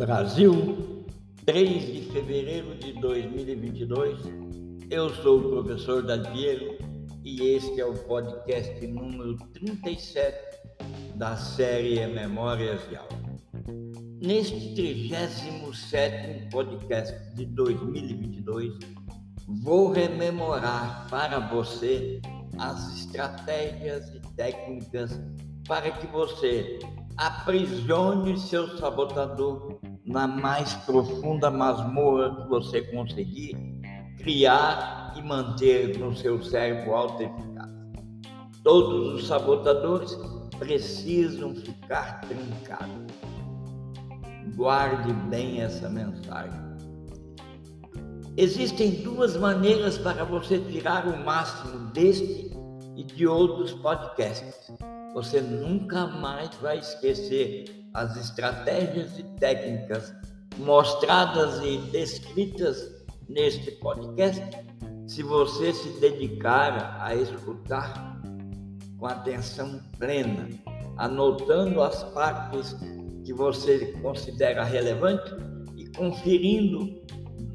Brasil, 3 de fevereiro de 2022. Eu sou o professor Dadiero e este é o podcast número 37 da série Memórias de Aula. Neste 37 podcast de 2022, vou rememorar para você as estratégias e técnicas para que você aprisione seu sabotador na mais profunda masmorra que você conseguir criar e manter no seu cérebro auto-eficaz. Todos os sabotadores precisam ficar trancados. Guarde bem essa mensagem. Existem duas maneiras para você tirar o máximo deste e de outros podcasts. Você nunca mais vai esquecer as estratégias e técnicas mostradas e descritas neste podcast. Se você se dedicar a escutar com atenção plena, anotando as partes que você considera relevante e conferindo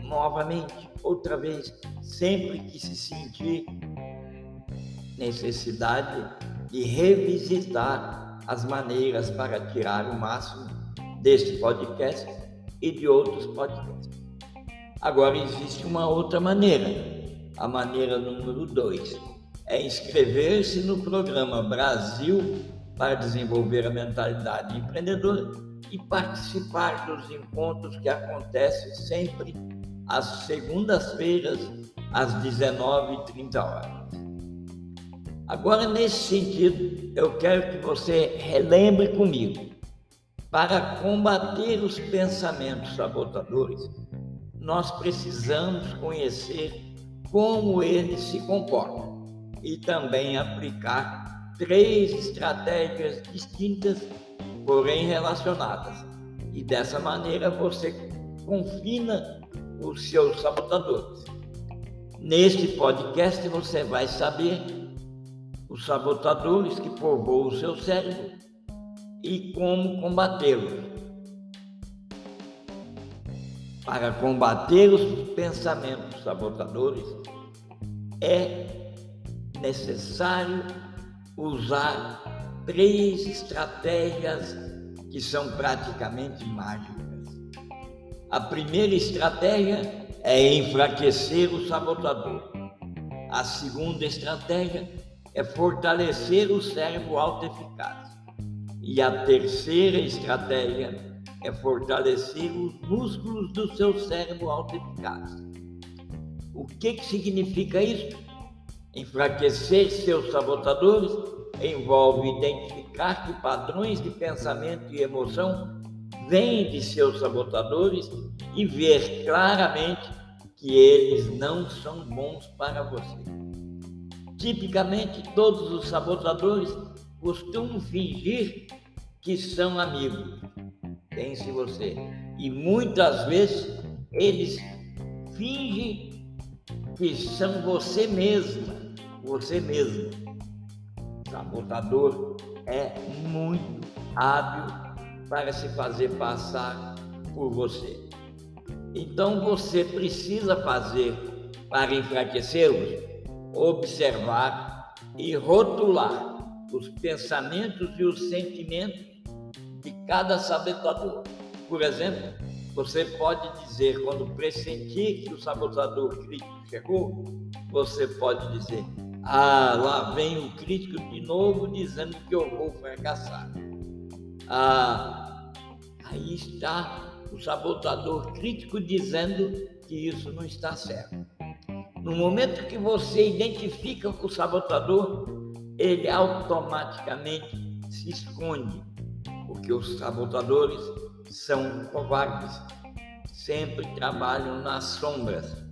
novamente, outra vez, sempre que se sentir necessidade de revisitar as maneiras para tirar o máximo deste podcast e de outros podcasts. Agora existe uma outra maneira, a maneira número dois, é inscrever-se no programa Brasil para desenvolver a mentalidade empreendedora e participar dos encontros que acontecem sempre às segundas-feiras às 19h30 horas. Agora, nesse sentido, eu quero que você relembre comigo. Para combater os pensamentos sabotadores, nós precisamos conhecer como eles se comportam e também aplicar três estratégias distintas, porém relacionadas. E dessa maneira você confina os seus sabotadores. Neste podcast você vai saber os sabotadores que povoam o seu cérebro e como combatê-los. Para combater os pensamentos sabotadores, é necessário usar três estratégias que são praticamente mágicas. A primeira estratégia é enfraquecer o sabotador. A segunda estratégia é fortalecer o cérebro autoeficaz. E a terceira estratégia é fortalecer os músculos do seu cérebro autoeficaz. O que, que significa isso? Enfraquecer seus sabotadores envolve identificar que padrões de pensamento e emoção vêm de seus sabotadores e ver claramente que eles não são bons para você. Tipicamente, todos os sabotadores costumam fingir que são amigos. Pense você. E muitas vezes eles fingem que são você mesma, você mesmo. O sabotador é muito hábil para se fazer passar por você. Então você precisa fazer para enfraquecê-los observar e rotular os pensamentos e os sentimentos de cada sabotador. Por exemplo, você pode dizer, quando pressentir que o sabotador crítico chegou, você pode dizer: Ah, lá vem o crítico de novo dizendo que eu vou fracassar. Ah, aí está o sabotador crítico dizendo que isso não está certo. No momento que você identifica o sabotador, ele automaticamente se esconde, porque os sabotadores são covardes, sempre trabalham nas sombras.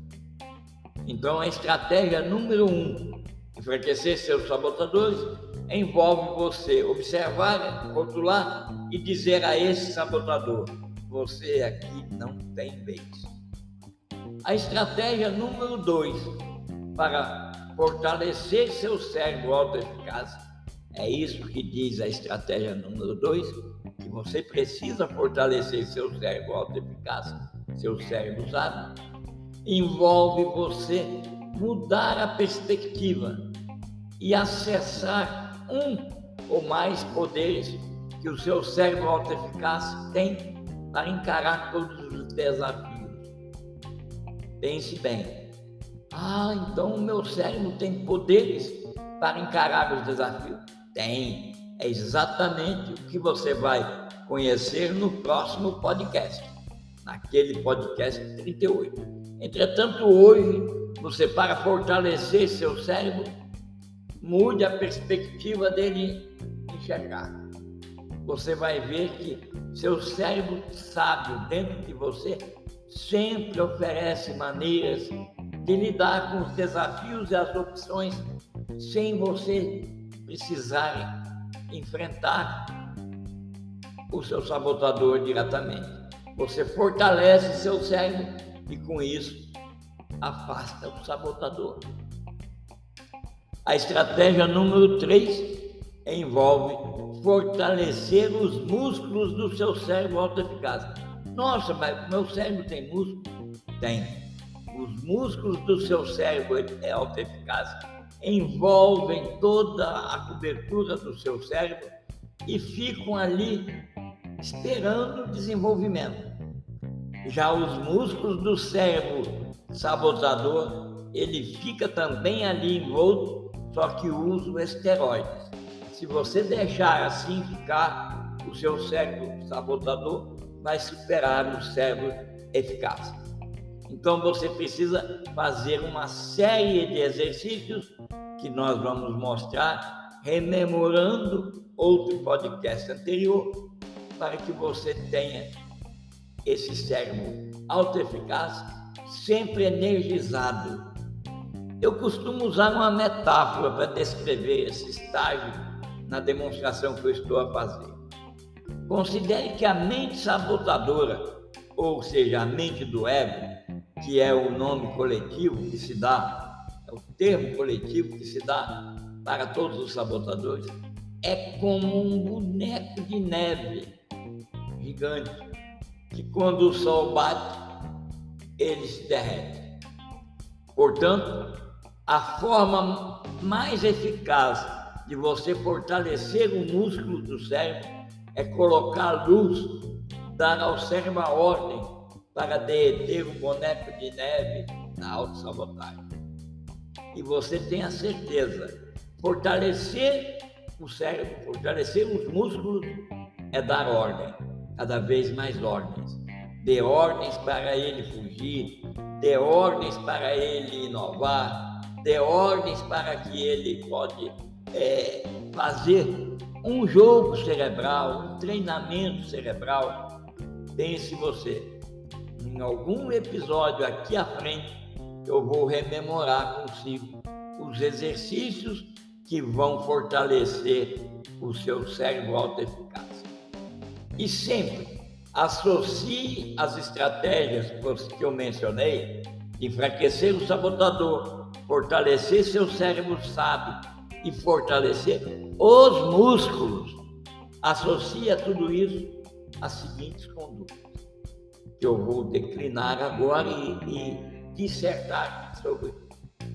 Então, a estratégia número um, enfraquecer seus sabotadores, envolve você observar, rotular e dizer a esse sabotador: você aqui não tem vez. A estratégia número dois para fortalecer seu cérebro autoeficaz É isso que diz a estratégia número 2, que você precisa fortalecer seu cérebro autoeficaz, seu cérebro usado. Envolve você mudar a perspectiva e acessar um ou mais poderes que o seu cérebro autoeficaz tem para encarar todos os desafios. Pense bem. Ah, então o meu cérebro tem poderes para encarar os desafios? Tem. É exatamente o que você vai conhecer no próximo podcast, naquele podcast 38. Entretanto, hoje, você, para fortalecer seu cérebro, mude a perspectiva dele enxergar. Você vai ver que seu cérebro sábio dentro de você sempre oferece maneiras de lidar com os desafios e as opções sem você precisar enfrentar o seu sabotador diretamente. Você fortalece seu cérebro e com isso afasta o sabotador. A estratégia número 3 envolve fortalecer os músculos do seu cérebro autoeficaz. Nossa, mas meu cérebro tem músculo? Tem. Os músculos do seu cérebro é autoeficaz envolvem toda a cobertura do seu cérebro e ficam ali esperando o desenvolvimento. Já os músculos do cérebro sabotador, ele fica também ali envolto, só que usa esteroides. Se você deixar assim ficar, o seu cérebro sabotador vai superar o cérebro eficaz. Então você precisa fazer uma série de exercícios que nós vamos mostrar, rememorando outro podcast anterior, para que você tenha esse cérebro autoeficaz, sempre energizado. Eu costumo usar uma metáfora para descrever esse estágio na demonstração que eu estou a fazer. Considere que a mente sabotadora, ou seja, a mente do ego, que é o nome coletivo que se dá, é o termo coletivo que se dá para todos os sabotadores, é como um boneco de neve gigante, que quando o sol bate, ele se derrete. Portanto, a forma mais eficaz de você fortalecer o músculo do cérebro é colocar luz, dar ao cérebro a ordem para derreter o boneco de neve na autossabotagem. E você tem a certeza, fortalecer o cérebro, fortalecer os músculos é dar ordem, cada vez mais ordens. Dê ordens para ele fugir, dê ordens para ele inovar, dê ordens para que ele pode é, fazer um jogo cerebral, um treinamento cerebral. Pense você, em algum episódio aqui à frente, eu vou rememorar consigo os exercícios que vão fortalecer o seu cérebro autoeficaz. E sempre associe as estratégias que eu mencionei, enfraquecer o sabotador, fortalecer seu cérebro sábio e fortalecer os músculos. Associe a tudo isso as seguintes condutas que eu vou declinar agora e, e dissertar sobre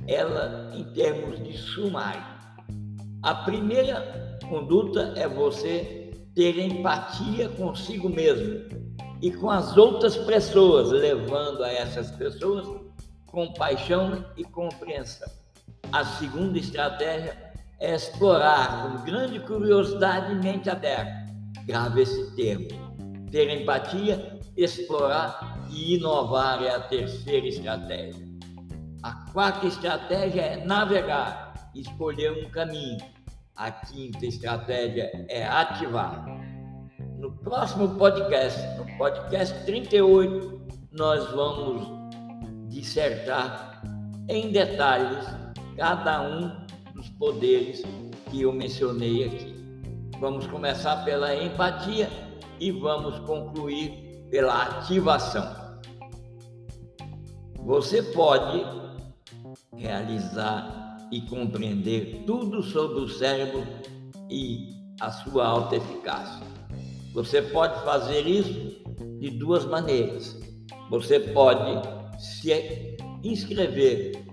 ela em termos de sumário. A primeira conduta é você ter empatia consigo mesmo e com as outras pessoas, levando a essas pessoas compaixão e compreensão. A segunda estratégia é explorar com grande curiosidade e mente aberta. Grave esse termo. Ter empatia explorar e inovar é a terceira estratégia. A quarta estratégia é navegar, escolher um caminho. A quinta estratégia é ativar. No próximo podcast, no podcast 38, nós vamos dissertar em detalhes cada um dos poderes que eu mencionei aqui. Vamos começar pela empatia e vamos concluir pela ativação. Você pode realizar e compreender tudo sobre o cérebro e a sua alta eficácia. Você pode fazer isso de duas maneiras. Você pode se inscrever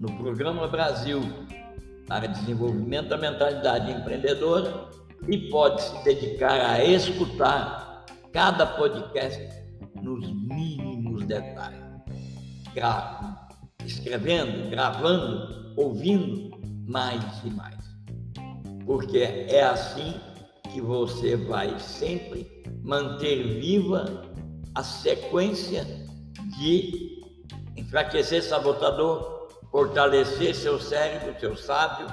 no Programa Brasil para Desenvolvimento da Mentalidade Empreendedora e pode se dedicar a escutar cada podcast nos mínimos detalhes. Gra escrevendo, gravando, ouvindo mais e mais. Porque é assim que você vai sempre manter viva a sequência de enfraquecer sabotador, fortalecer seu cérebro, seu sábio,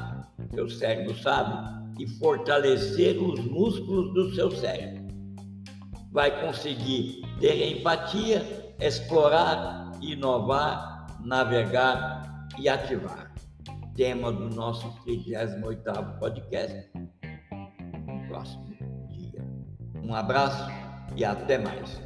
seu cérebro sábio e fortalecer os músculos do seu cérebro. Vai conseguir ter empatia, explorar, inovar, navegar e ativar. Tema do nosso 38º podcast. No próximo dia. Um abraço e até mais.